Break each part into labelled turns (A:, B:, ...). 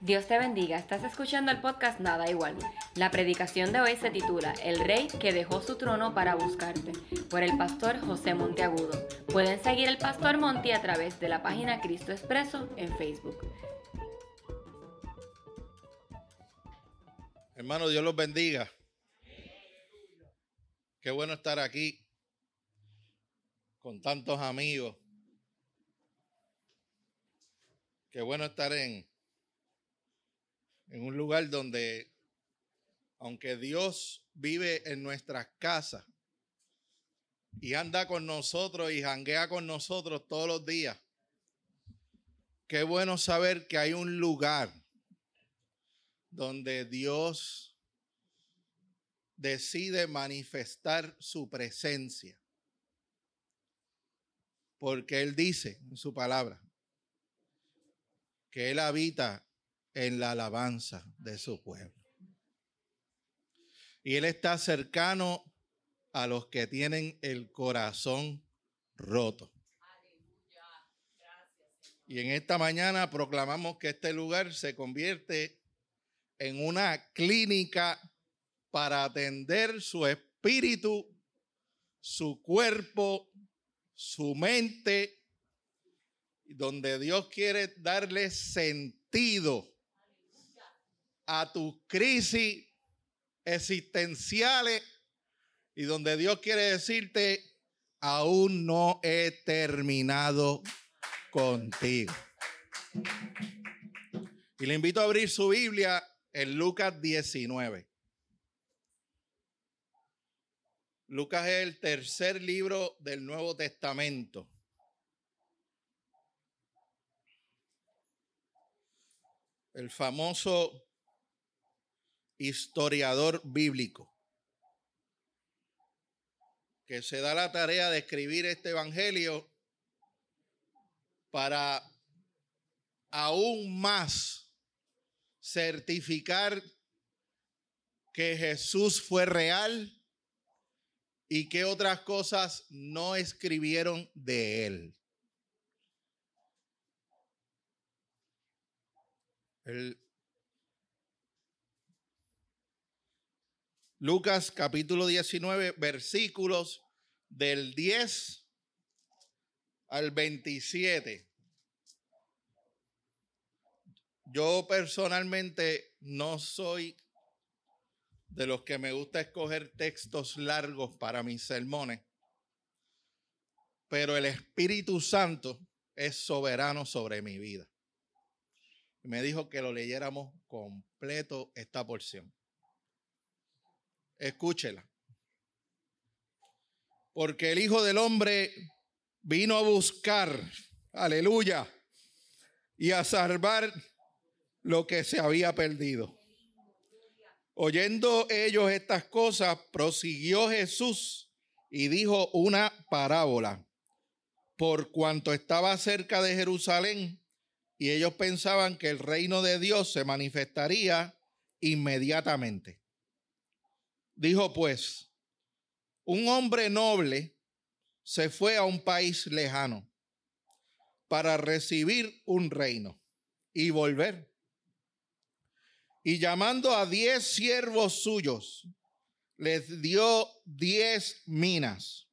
A: Dios te bendiga, estás escuchando el podcast Nada Igual. La predicación de hoy se titula El Rey que dejó su trono para buscarte, por el pastor José Monteagudo. Pueden seguir el pastor Monte a través de la página Cristo Expreso en Facebook.
B: Hermano, Dios los bendiga. Qué bueno estar aquí con tantos amigos. Qué bueno estar en, en un lugar donde, aunque Dios vive en nuestras casas y anda con nosotros y janguea con nosotros todos los días, qué bueno saber que hay un lugar donde Dios decide manifestar su presencia. Porque Él dice en su palabra que Él habita en la alabanza de su pueblo. Y Él está cercano a los que tienen el corazón roto. Y en esta mañana proclamamos que este lugar se convierte en una clínica para atender su espíritu, su cuerpo, su mente, donde Dios quiere darle sentido a tus crisis existenciales y donde Dios quiere decirte, aún no he terminado contigo. Y le invito a abrir su Biblia en Lucas 19. Lucas es el tercer libro del Nuevo Testamento. El famoso historiador bíblico, que se da la tarea de escribir este Evangelio para aún más certificar que Jesús fue real y que otras cosas no escribieron de él. El Lucas capítulo 19, versículos del 10 al 27. Yo personalmente no soy de los que me gusta escoger textos largos para mis sermones, pero el Espíritu Santo es soberano sobre mi vida. Me dijo que lo leyéramos completo esta porción. Escúchela. Porque el Hijo del Hombre vino a buscar, aleluya, y a salvar lo que se había perdido. Oyendo ellos estas cosas, prosiguió Jesús y dijo una parábola, por cuanto estaba cerca de Jerusalén, y ellos pensaban que el reino de Dios se manifestaría inmediatamente. Dijo pues, un hombre noble se fue a un país lejano para recibir un reino y volver. Y llamando a diez siervos suyos, les dio diez minas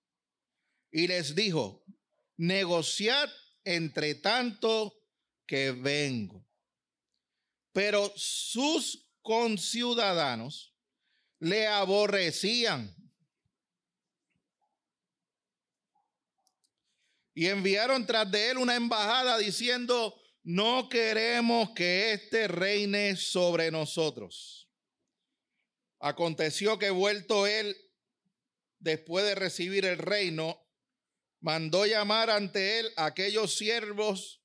B: y les dijo, negociad entre tanto que vengo. Pero sus conciudadanos le aborrecían. Y enviaron tras de él una embajada diciendo, no queremos que éste reine sobre nosotros. Aconteció que vuelto él, después de recibir el reino, mandó llamar ante él a aquellos siervos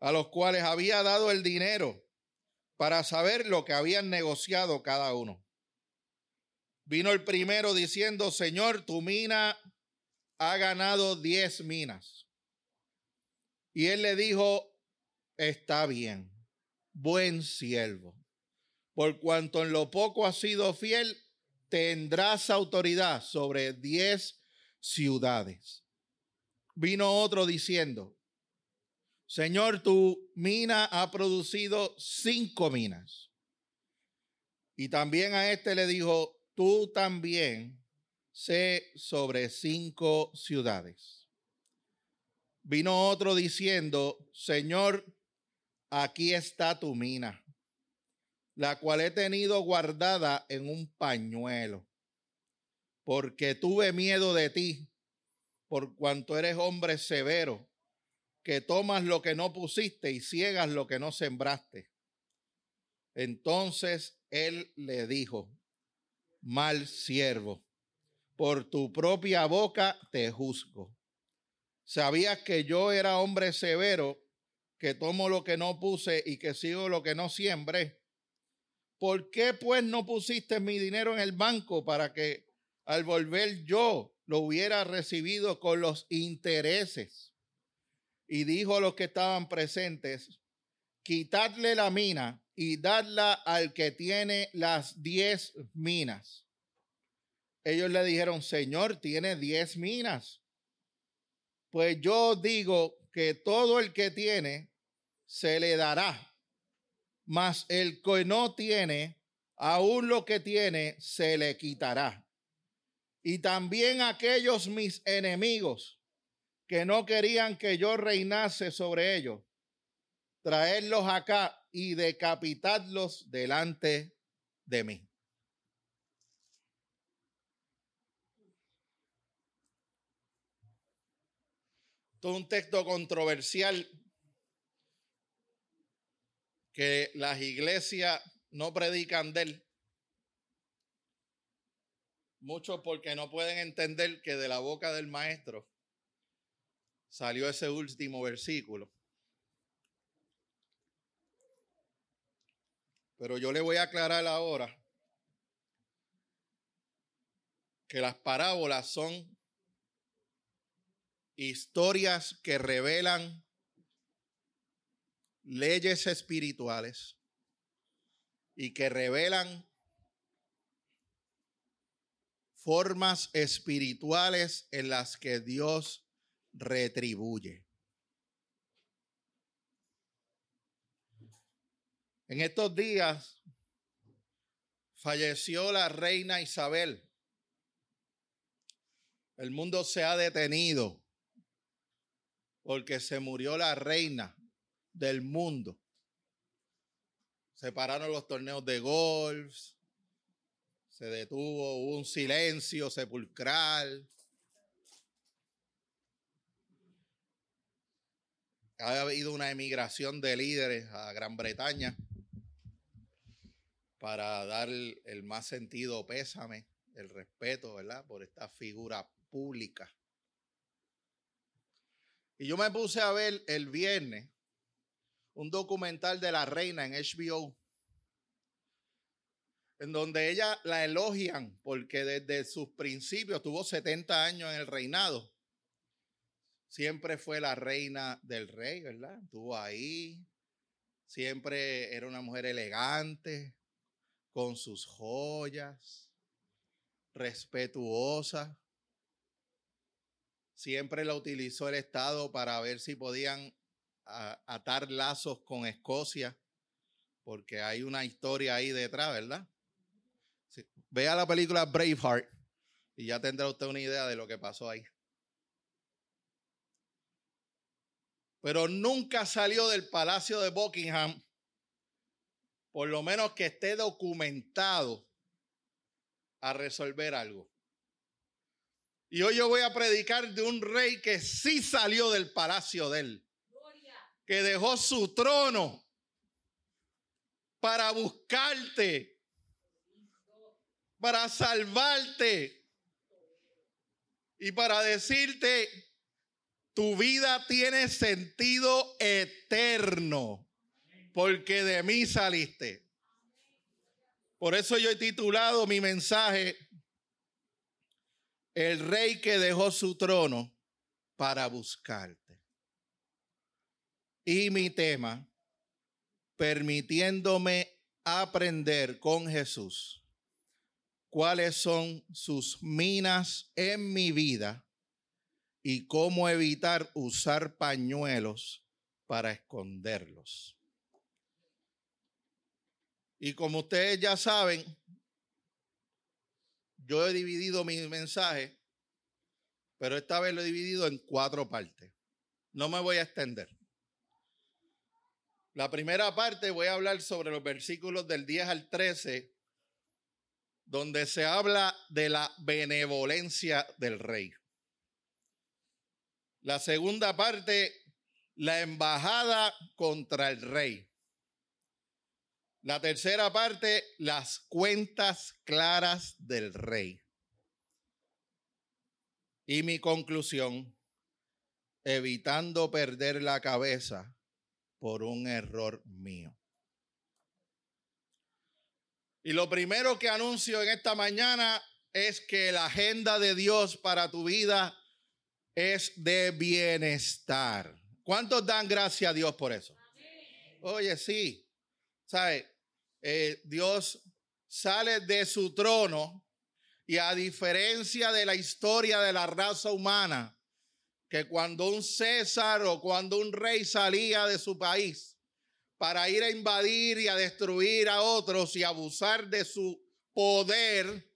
B: a los cuales había dado el dinero para saber lo que habían negociado cada uno. Vino el primero diciendo, Señor, tu mina ha ganado diez minas. Y él le dijo, está bien, buen siervo. Por cuanto en lo poco has sido fiel, tendrás autoridad sobre diez ciudades. Vino otro diciendo, Señor, tu mina ha producido cinco minas. Y también a este le dijo, tú también sé sobre cinco ciudades. Vino otro diciendo, Señor, aquí está tu mina, la cual he tenido guardada en un pañuelo, porque tuve miedo de ti, por cuanto eres hombre severo, que tomas lo que no pusiste y ciegas lo que no sembraste. Entonces él le dijo, mal siervo, por tu propia boca te juzgo. Sabías que yo era hombre severo, que tomo lo que no puse y que sigo lo que no siembre. ¿Por qué pues no pusiste mi dinero en el banco para que al volver yo lo hubiera recibido con los intereses? Y dijo a los que estaban presentes, quitadle la mina y dadla al que tiene las diez minas. Ellos le dijeron, Señor, tiene diez minas. Pues yo digo que todo el que tiene se le dará, mas el que no tiene, aún lo que tiene se le quitará. Y también aquellos mis enemigos que no querían que yo reinase sobre ellos, traerlos acá y decapitadlos delante de mí. Todo un texto controversial que las iglesias no predican de él. Muchos porque no pueden entender que de la boca del maestro salió ese último versículo. Pero yo le voy a aclarar ahora que las parábolas son historias que revelan leyes espirituales y que revelan formas espirituales en las que Dios retribuye. En estos días falleció la reina Isabel. El mundo se ha detenido porque se murió la reina del mundo. Se pararon los torneos de golf, se detuvo, un silencio sepulcral. Ha habido una emigración de líderes a Gran Bretaña para dar el, más sentido pésame, el respeto, ¿verdad? Por esta figura pública. Y yo me puse a ver el viernes un documental de la reina en HBO, en donde ella la elogian porque desde sus principios tuvo 70 años en el reinado. Siempre fue la reina del rey, ¿verdad? Estuvo ahí. Siempre era una mujer elegante, con sus joyas, respetuosa. Siempre la utilizó el Estado para ver si podían atar lazos con Escocia, porque hay una historia ahí detrás, ¿verdad? Vea la película Braveheart y ya tendrá usted una idea de lo que pasó ahí. Pero nunca salió del Palacio de Buckingham, por lo menos que esté documentado a resolver algo. Y hoy yo voy a predicar de un rey que sí salió del palacio de él, que dejó su trono para buscarte, para salvarte y para decirte, tu vida tiene sentido eterno, porque de mí saliste. Por eso yo he titulado mi mensaje el rey que dejó su trono para buscarte. Y mi tema, permitiéndome aprender con Jesús cuáles son sus minas en mi vida y cómo evitar usar pañuelos para esconderlos. Y como ustedes ya saben, yo he dividido mi mensaje, pero esta vez lo he dividido en cuatro partes. No me voy a extender. La primera parte voy a hablar sobre los versículos del 10 al 13, donde se habla de la benevolencia del rey. La segunda parte, la embajada contra el rey. La tercera parte, las cuentas claras del rey. Y mi conclusión, evitando perder la cabeza por un error mío. Y lo primero que anuncio en esta mañana es que la agenda de Dios para tu vida es de bienestar. ¿Cuántos dan gracias a Dios por eso? Oye, sí. ¿Sabe? Eh, Dios sale de su trono y a diferencia de la historia de la raza humana, que cuando un César o cuando un rey salía de su país para ir a invadir y a destruir a otros y abusar de su poder,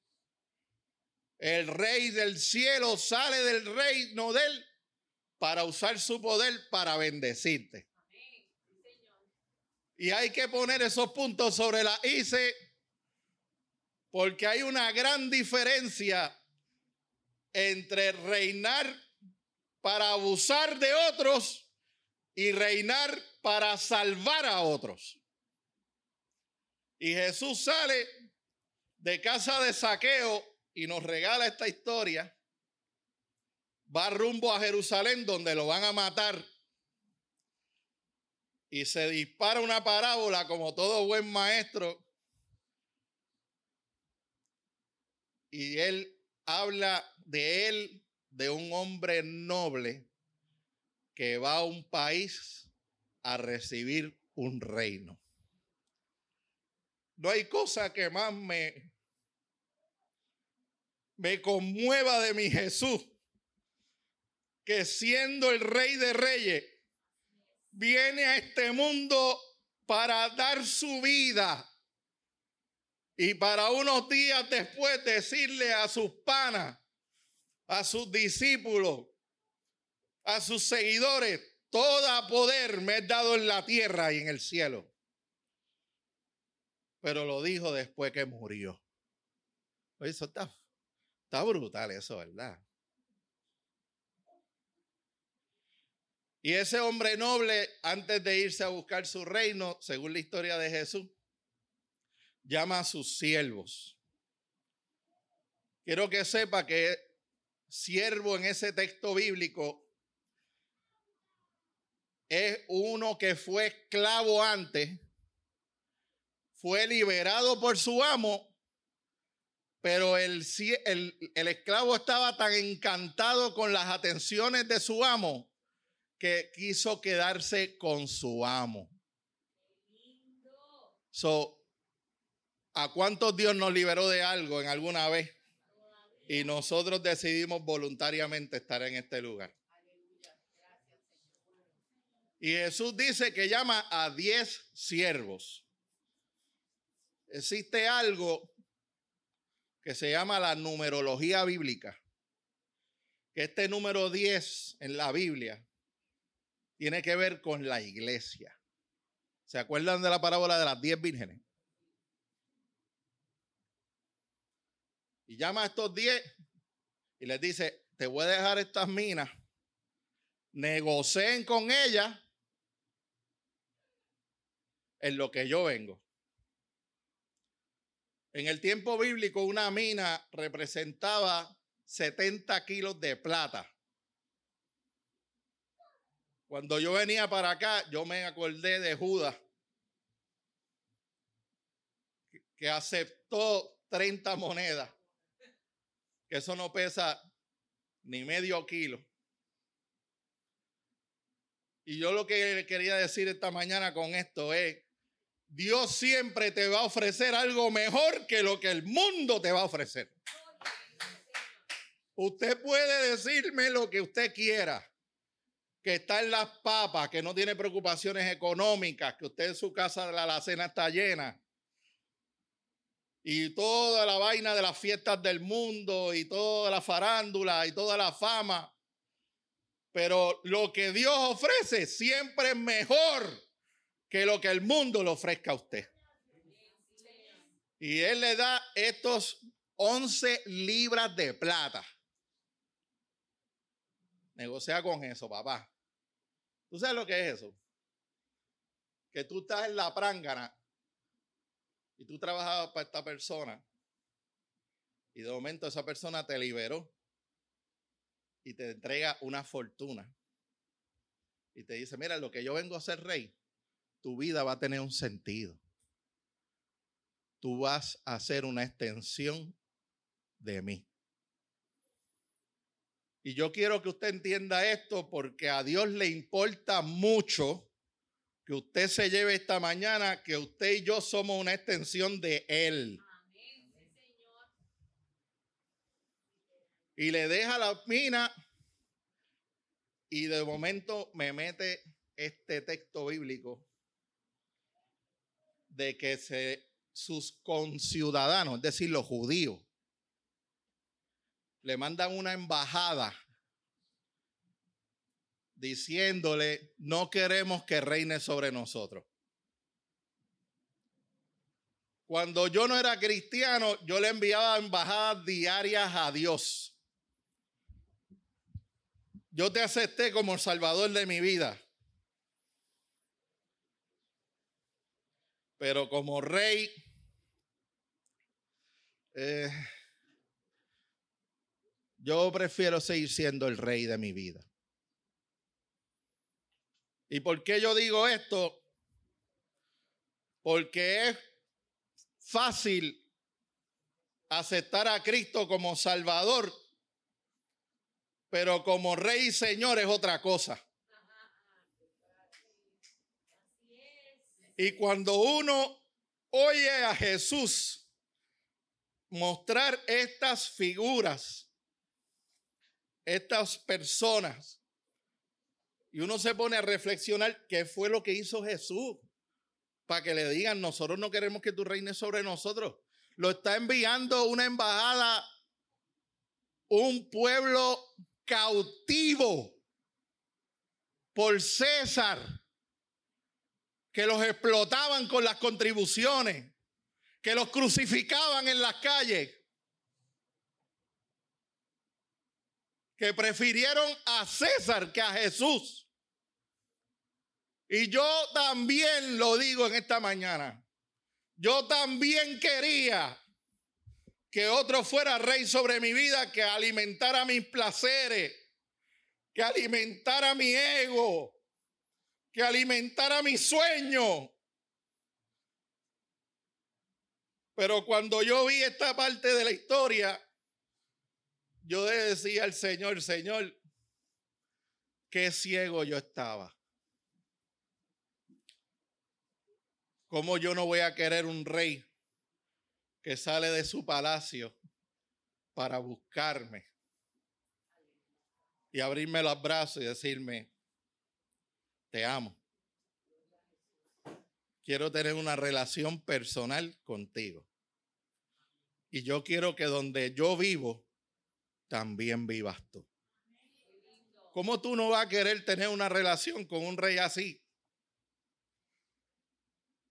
B: el rey del cielo sale del reino de él para usar su poder para bendecirte. Y hay que poner esos puntos sobre la ICE porque hay una gran diferencia entre reinar para abusar de otros y reinar para salvar a otros. Y Jesús sale de casa de saqueo y nos regala esta historia. Va rumbo a Jerusalén donde lo van a matar. Y se dispara una parábola como todo buen maestro. Y él habla de él de un hombre noble que va a un país a recibir un reino. No hay cosa que más me, me conmueva de mi Jesús que siendo el rey de reyes, viene a este mundo para dar su vida y para unos días después decirle a sus panas, a sus discípulos, a sus seguidores, todo poder me es dado en la tierra y en el cielo. Pero lo dijo después que murió. Eso está, está brutal, eso, ¿verdad? Y ese hombre noble, antes de irse a buscar su reino, según la historia de Jesús, llama a sus siervos. Quiero que sepa que siervo en ese texto bíblico es uno que fue esclavo antes, fue liberado por su amo, pero el, el, el, esclavo estaba tan encantado con las atenciones de su amo que quiso quedarse con su amo. So, ¿A cuántos Dios nos liberó de algo en alguna vez? Y nosotros decidimos voluntariamente estar en este lugar. Y Jesús dice que llama a diez siervos. Existe algo que se llama la numerología bíblica. Que este número 10 en la Biblia tiene que ver con la iglesia. ¿Se acuerdan de la parábola de las diez vírgenes? Y llama a estos diez y les dice, te voy a dejar estas minas, negocien con ellas en lo que yo vengo. En el tiempo bíblico una mina representaba 70 kilos de plata. Cuando yo venía para acá, yo me acordé de Judas, que aceptó 30 monedas que eso no pesa ni medio kilo. Y yo lo que quería decir esta mañana con esto es, Dios siempre te va a ofrecer algo mejor que lo que el mundo te va a ofrecer. Usted puede decirme lo que usted quiera, que está en las papas, que no tiene preocupaciones económicas, que usted en su casa de la alacena está llena. Y toda la vaina de las fiestas del mundo y toda la farándula y toda la fama. Pero lo que Dios ofrece siempre es mejor que lo que el mundo le ofrezca a usted. Y Él le da estos 11 libras de plata. Negocia con eso, papá. ¿Tú sabes lo que es eso? Que tú estás en la prángana y tú trabajabas para esta persona y de momento esa persona te liberó y te entrega una fortuna y te dice, mira, lo que yo vengo a ser rey, tu vida va a tener un sentido. Tú vas a ser una extensión de mí. Y yo quiero que usted entienda esto porque a Dios le importa mucho que usted se lleve esta mañana, que usted y yo somos una extensión de Él. Y le deja la mina y de momento me mete este texto bíblico de que sus conciudadanos, es decir, los judíos, le mandan una embajada diciéndole, no queremos que reine sobre nosotros. Cuando yo no era cristiano, yo le enviaba embajadas diarias a Dios. Yo te acepté como el salvador de mi vida. Pero como rey, eh, yo prefiero seguir siendo el rey de mi vida. ¿Y por qué yo digo esto? Porque es fácil aceptar a Cristo como Salvador, pero como Rey y Señor es otra cosa. Y cuando uno oye a Jesús mostrar estas figuras estas personas. Y uno se pone a reflexionar qué fue lo que hizo Jesús para que le digan, nosotros no queremos que tú reines sobre nosotros. Lo está enviando una embajada, un pueblo cautivo por César, que los explotaban con las contribuciones, que los crucificaban en las calles. Que prefirieron a César que a Jesús. Y yo también lo digo en esta mañana. Yo también quería que otro fuera rey sobre mi vida, que alimentara mis placeres, que alimentara mi ego, que alimentara mi sueño. Pero cuando yo vi esta parte de la historia, yo decía al Señor, Señor, qué ciego yo estaba. ¿Cómo yo no voy a querer un rey que sale de su palacio para buscarme y abrirme los brazos y decirme, te amo? Quiero tener una relación personal contigo. Y yo quiero que donde yo vivo, también vivas tú. ¿Cómo tú no vas a querer tener una relación con un rey así?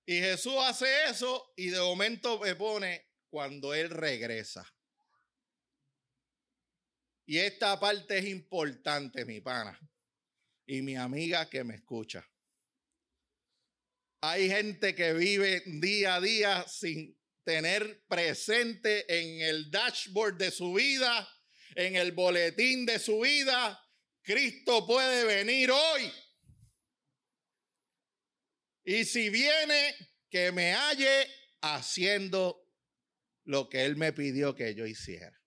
B: Y Jesús hace eso y de momento me pone cuando Él regresa. Y esta parte es importante, mi pana y mi amiga que me escucha. Hay gente que vive día a día sin tener presente en el dashboard de su vida en el boletín de su vida, Cristo puede venir hoy. Y si viene, que me halle haciendo lo que Él me pidió que yo hiciera.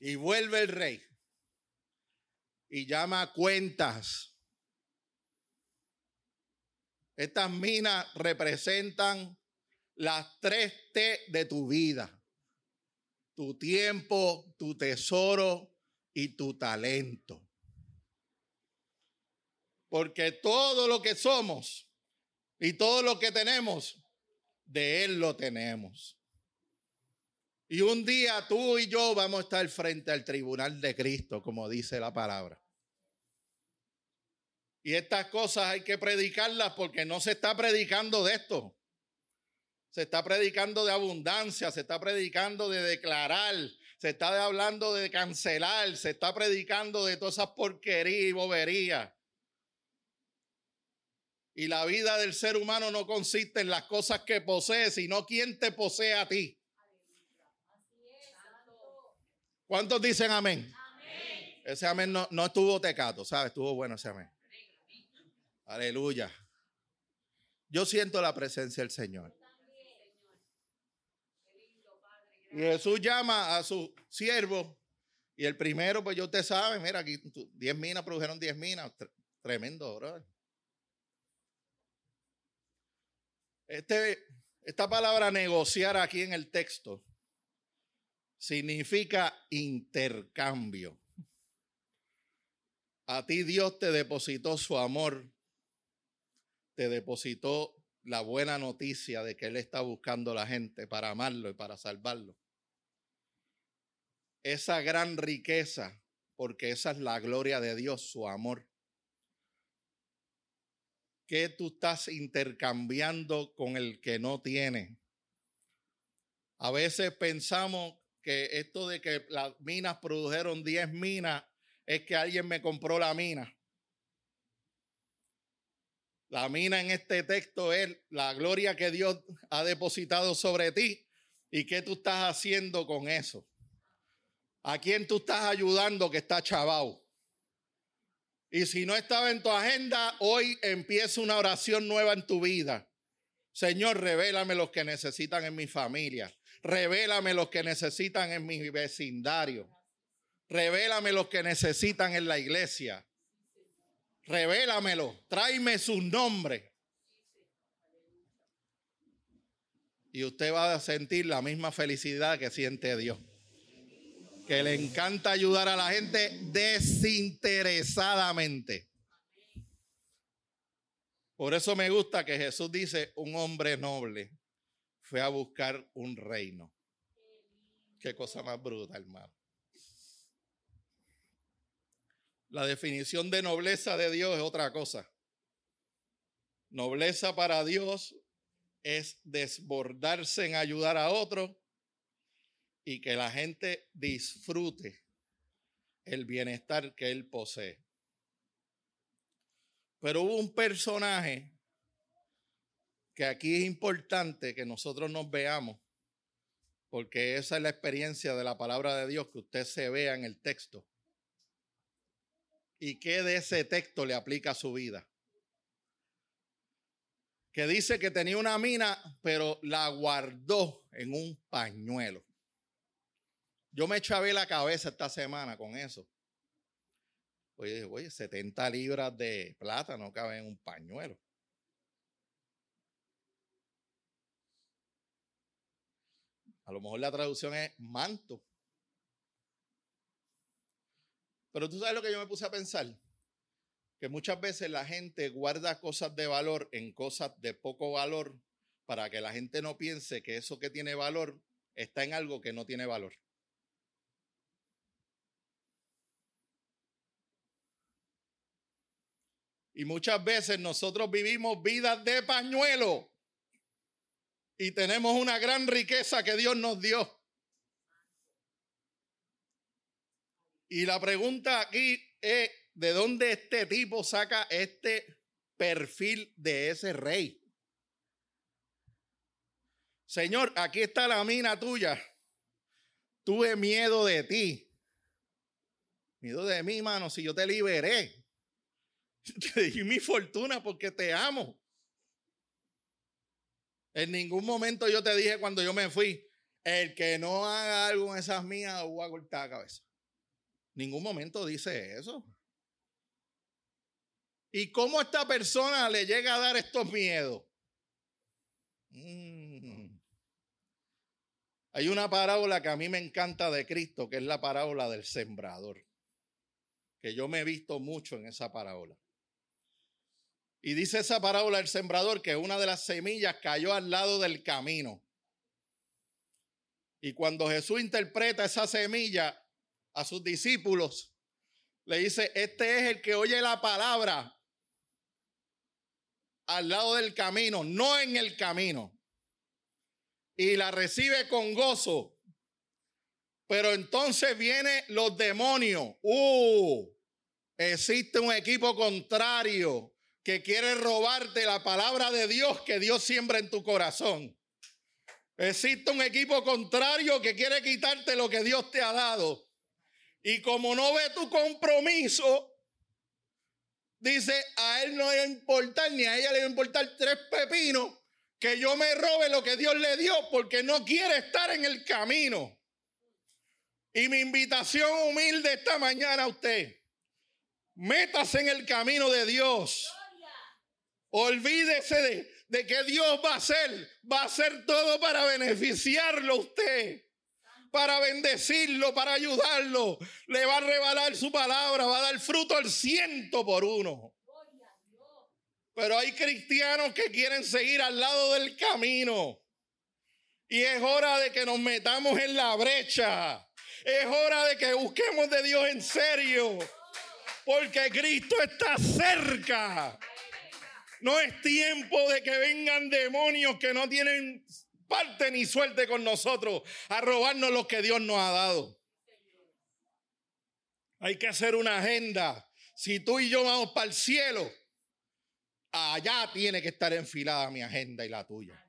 B: Y vuelve el rey y llama cuentas. Estas minas representan las tres T de tu vida tu tiempo, tu tesoro y tu talento. Porque todo lo que somos y todo lo que tenemos, de Él lo tenemos. Y un día tú y yo vamos a estar frente al tribunal de Cristo, como dice la palabra. Y estas cosas hay que predicarlas porque no se está predicando de esto. Se está predicando de abundancia, se está predicando de declarar, se está hablando de cancelar, se está predicando de todas esas porquerías y boberías. Y la vida del ser humano no consiste en las cosas que posee, sino quién te posee a ti. ¿Cuántos dicen amén? Ese amén no, no estuvo tecato, ¿sabes? Estuvo bueno ese amén. Aleluya. Yo siento la presencia del Señor. Y Jesús llama a su siervo. Y el primero, pues yo usted sabe, mira, aquí 10 minas produjeron 10 minas. Tremendo, bro. Este, esta palabra negociar aquí en el texto significa intercambio. A ti Dios te depositó su amor, te depositó la buena noticia de que Él está buscando a la gente para amarlo y para salvarlo. Esa gran riqueza, porque esa es la gloria de Dios, su amor. ¿Qué tú estás intercambiando con el que no tiene? A veces pensamos que esto de que las minas produjeron 10 minas es que alguien me compró la mina. La mina en este texto es la gloria que Dios ha depositado sobre ti y qué tú estás haciendo con eso. ¿A quién tú estás ayudando que está chavao? Y si no estaba en tu agenda, hoy empieza una oración nueva en tu vida. Señor, revélame los que necesitan en mi familia. Revélame los que necesitan en mi vecindario. Revélame los que necesitan en la iglesia. Revélamelo. Tráeme su nombre. Y usted va a sentir la misma felicidad que siente Dios. Que le encanta ayudar a la gente desinteresadamente. Por eso me gusta que Jesús dice, un hombre noble fue a buscar un reino. Qué cosa más bruta, hermano. La definición de nobleza de Dios es otra cosa. Nobleza para Dios es desbordarse en ayudar a otro y que la gente disfrute el bienestar que él posee. Pero hubo un personaje que aquí es importante que nosotros nos veamos, porque esa es la experiencia de la palabra de Dios, que usted se vea en el texto. Y qué de ese texto le aplica a su vida. Que dice que tenía una mina, pero la guardó en un pañuelo. Yo me chavé la cabeza esta semana con eso. Oye, oye, 70 libras de plata no caben en un pañuelo. A lo mejor la traducción es manto. Pero tú sabes lo que yo me puse a pensar. Que muchas veces la gente guarda cosas de valor en cosas de poco valor para que la gente no piense que eso que tiene valor está en algo que no tiene valor. Y muchas veces nosotros vivimos vidas de pañuelo y tenemos una gran riqueza que Dios nos dio. Y la pregunta aquí es, ¿de dónde este tipo saca este perfil de ese rey? Señor, aquí está la mina tuya. Tuve miedo de ti. Miedo de mí, mano, si yo te liberé. Te di mi fortuna porque te amo. En ningún momento yo te dije cuando yo me fui, el que no haga algo en esas mías, voy a cortar la cabeza. Ningún momento dice eso. ¿Y cómo esta persona le llega a dar estos miedos? Mm. Hay una parábola que a mí me encanta de Cristo, que es la parábola del sembrador. que yo me he visto mucho en esa parábola. Y dice esa parábola el sembrador que una de las semillas cayó al lado del camino. Y cuando Jesús interpreta esa semilla a sus discípulos, le dice, este es el que oye la palabra al lado del camino, no en el camino. Y la recibe con gozo. Pero entonces vienen los demonios. Uh, existe un equipo contrario que quiere robarte la palabra de Dios que Dios siembra en tu corazón. Existe un equipo contrario que quiere quitarte lo que Dios te ha dado. Y como no ve tu compromiso, dice, a él no le va a importar, ni a ella le va a importar tres pepinos, que yo me robe lo que Dios le dio, porque no quiere estar en el camino. Y mi invitación humilde esta mañana a usted, métase en el camino de Dios. Olvídese de, que Dios va a hacer, va a hacer todo para beneficiarlo a usted, para bendecirlo, para ayudarlo. Le va a revalar su palabra, va a dar fruto al ciento por uno. Pero hay cristianos que quieren seguir al lado del camino. Y es hora de que nos metamos en la brecha. Es hora de que busquemos de Dios en serio. Porque Cristo está cerca. No es tiempo de que vengan demonios que no tienen parte ni suerte con nosotros a robarnos lo que Dios nos ha dado. Hay que hacer una agenda. Si tú y yo vamos para el cielo, allá tiene que estar enfilada mi agenda y la tuya.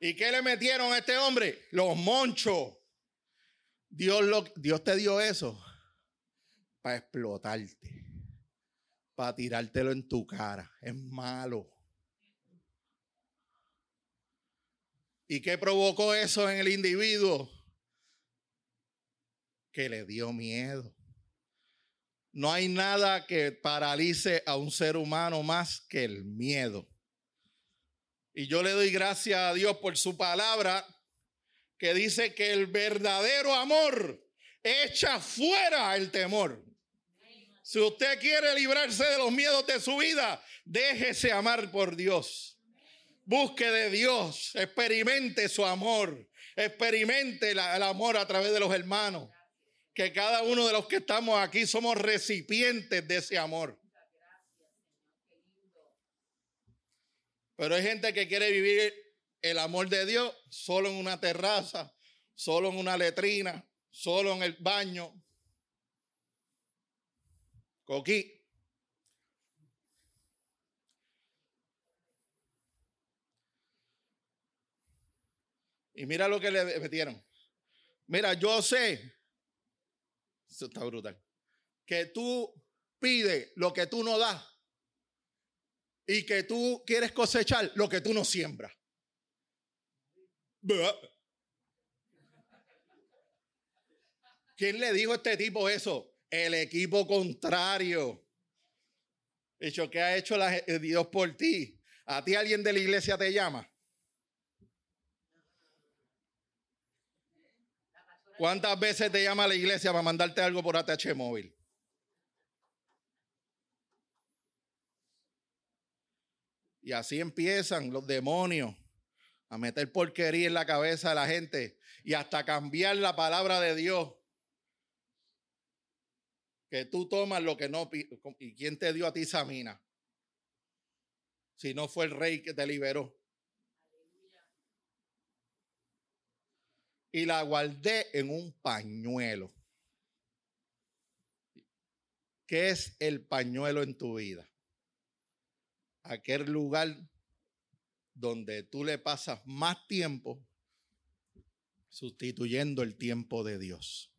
B: ¿Y qué le metieron a este hombre? Los monchos. Dios, lo, Dios te dio eso para explotarte para tirártelo en tu cara. Es malo. ¿Y qué provocó eso en el individuo? Que le dio miedo. No hay nada que paralice a un ser humano más que el miedo. Y yo le doy gracias a Dios por su palabra que dice que el verdadero amor echa fuera el temor. Si usted quiere librarse de los miedos de su vida, déjese amar por Dios. Busque de Dios, experimente su amor, experimente el amor a través de los hermanos. Que cada uno de los que estamos aquí somos recipientes de ese amor. Pero hay gente que quiere vivir el amor de Dios solo en una terraza, solo en una letrina, solo en el baño, Coqui. Y mira lo que le metieron. Mira, yo sé, esto está brutal, que tú pides lo que tú no das y que tú quieres cosechar lo que tú no siembras. ¿Quién le dijo a este tipo eso? El equipo contrario. Dicho, ¿qué ha hecho eh, Dios por ti? ¿A ti alguien de la iglesia te llama? ¿Cuántas veces te llama la iglesia para mandarte algo por ATH móvil? Y así empiezan los demonios a meter porquería en la cabeza de la gente y hasta cambiar la palabra de Dios que tú tomas lo que no... ¿Y quién te dio a ti esa mina? Si no fue el rey que te liberó. Y la guardé en un pañuelo. ¿Qué es el pañuelo en tu vida? Aquel lugar donde tú le pasas más tiempo sustituyendo el tiempo de Dios.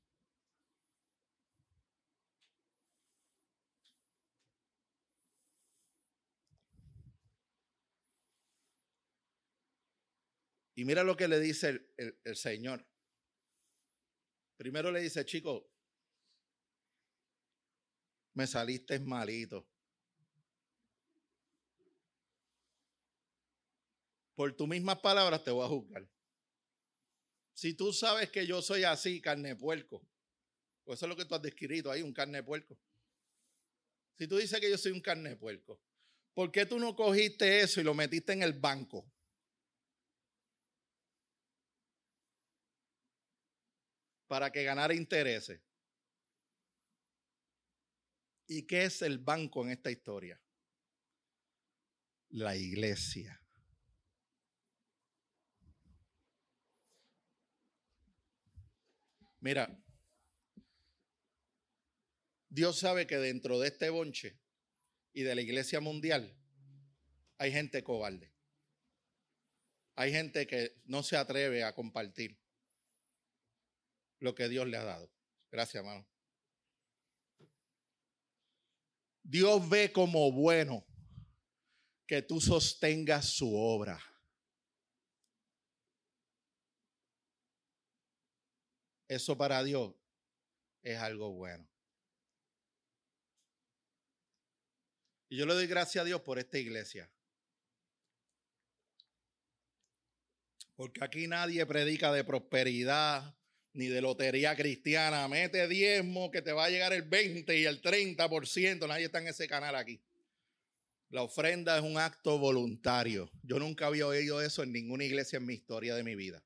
B: Y mira lo que le dice el, Señor. Primero le dice, chico, me saliste malito. Por tus mismas palabras te voy a juzgar. Si tú sabes que yo soy así, carne puerco, Pues eso es lo que tú has descrito ahí, un carne puerco. Si tú dices que yo soy un carne puerco, ¿por qué tú no cogiste eso y lo metiste en el banco? Para que ganara intereses. ¿Y qué es el banco en esta historia? La iglesia. Mira, Dios sabe que dentro de este bonche y de la iglesia mundial hay gente cobarde. Hay gente que no se atreve a compartir lo que Dios le ha dado. Gracias, hermano. Dios ve como bueno que tú sostengas su obra. Eso para Dios es algo bueno. Y yo le doy gracias a Dios por esta iglesia. Porque aquí nadie predica de prosperidad ni de lotería cristiana. Mete diezmo que te va a llegar el 20 y el 30%. Nadie está en ese canal aquí. La ofrenda es un acto voluntario. Yo nunca había oído eso en ninguna iglesia en mi historia de mi vida.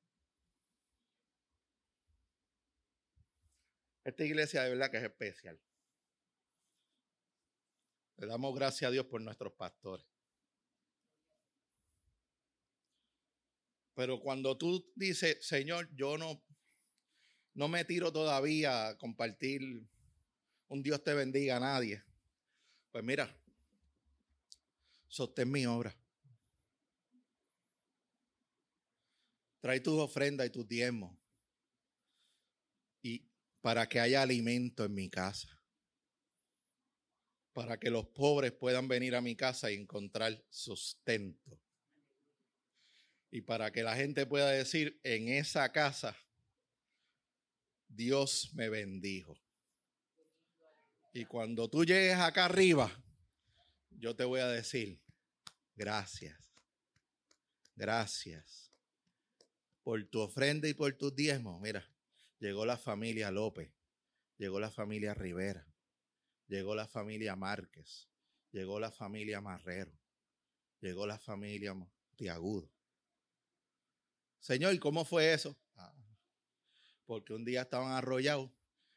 B: Esta iglesia de verdad que es especial. Le damos gracias a Dios por nuestros pastores. Pero cuando tú dices, Señor, yo no, no me tiro todavía a compartir un Dios te bendiga a nadie. Pues mira, sostén mi obra. Trae tus ofrendas y tus diezmos. Y para que haya alimento en mi casa. Para que los pobres puedan venir a mi casa y encontrar sustento. Y para que la gente pueda decir, en esa casa, Dios me bendijo. Y cuando tú llegues acá arriba, yo te voy a decir, gracias, gracias por tu ofrenda y por tus diezmos. Mira, llegó la familia López, llegó la familia Rivera, llegó la familia Márquez, llegó la familia Marrero, llegó la familia Tiagudo. Señor, ¿y cómo fue eso? Porque un día estaban arrollados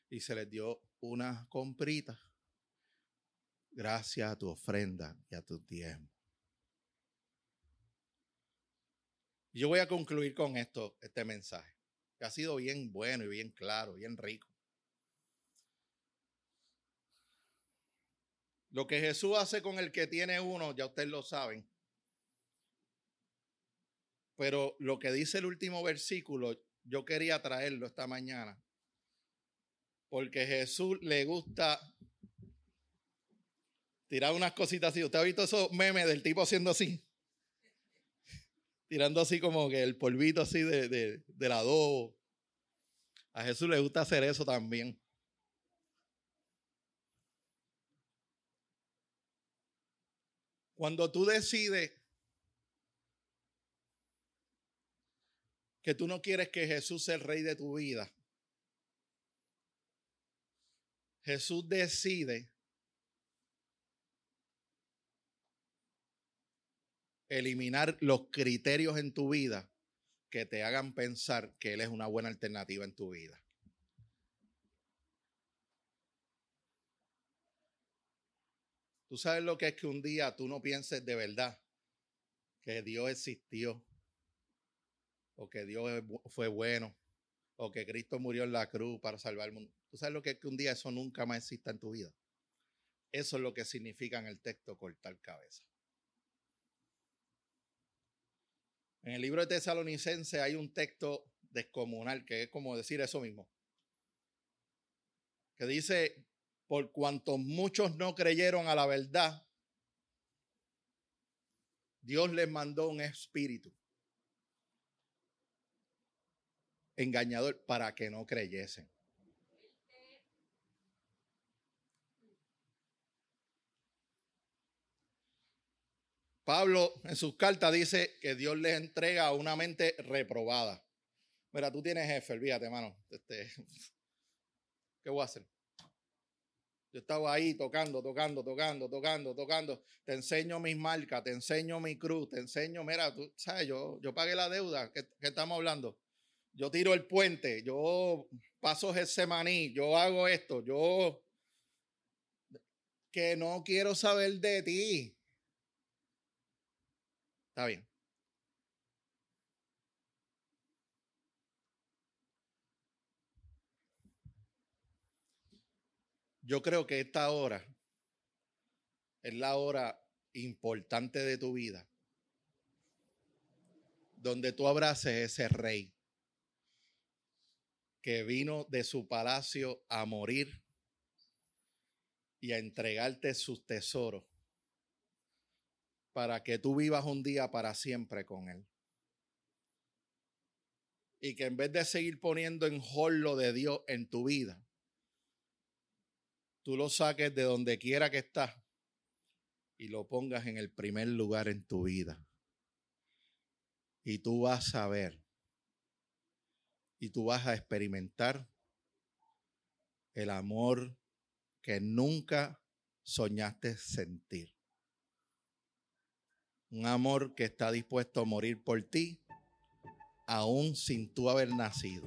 B: y se les dio una comprita gracias a tu ofrenda y a tu tiempo. Yo voy a concluir con esto, este mensaje que ha sido bien bueno y bien claro, bien rico. Lo que Jesús hace con el que tiene uno, ya ustedes lo saben. Pero lo que dice el último versículo, yo quería traerlo esta mañana. Porque Jesús le gusta tirar unas cositas así. ¿Usted ha visto esos memes del tipo haciendo así? tirando así como que el polvito así de, de, del adobo. A Jesús le gusta hacer eso también. Cuando tú decides que tú no quieres que Jesús sea el rey de tu vida, Jesús decide eliminar los criterios en tu vida que te hagan pensar que Él es una buena alternativa en tu vida. Tú sabes lo que es que un día tú no pienses de verdad que Dios existió, o que Dios fue bueno, o que Cristo murió en la cruz para salvar el mundo. Tú sabes lo que es que un día eso nunca más exista en tu vida. Eso es lo que significa en el texto cortar cabeza. En el libro de Tesalonicense hay un texto descomunal que es como decir eso mismo. Que dice, por cuanto muchos no creyeron a la verdad, Dios les mandó un espíritu engañador para que no creyesen. Pablo en sus cartas dice que Dios les entrega una mente reprobada. Mira, tú tienes jefe, olvídate, hermano. Este, ¿Qué voy a hacer? Yo estaba ahí tocando, tocando, tocando, tocando, tocando. Te enseño mis marcas, te enseño mi cruz, te enseño, mira, tú sabes, yo, yo pagué la deuda. ¿Qué, qué estamos hablando? Yo tiro el puente, yo paso maní, yo hago esto, yo que no quiero saber de ti. Está bien. Yo creo que esta hora es la hora importante de tu vida, donde tú abraces ese rey que vino de su palacio a morir y a entregarte sus tesoros para que tú vivas un día para siempre con él. Y que en vez de seguir poniendo en lo de Dios en tu vida, tú lo saques de donde quiera que estás y lo pongas en el primer lugar en tu vida. Y tú vas a ver y tú vas a experimentar el amor que nunca soñaste sentir. Un amor que está dispuesto a morir por ti, aún sin tú haber nacido.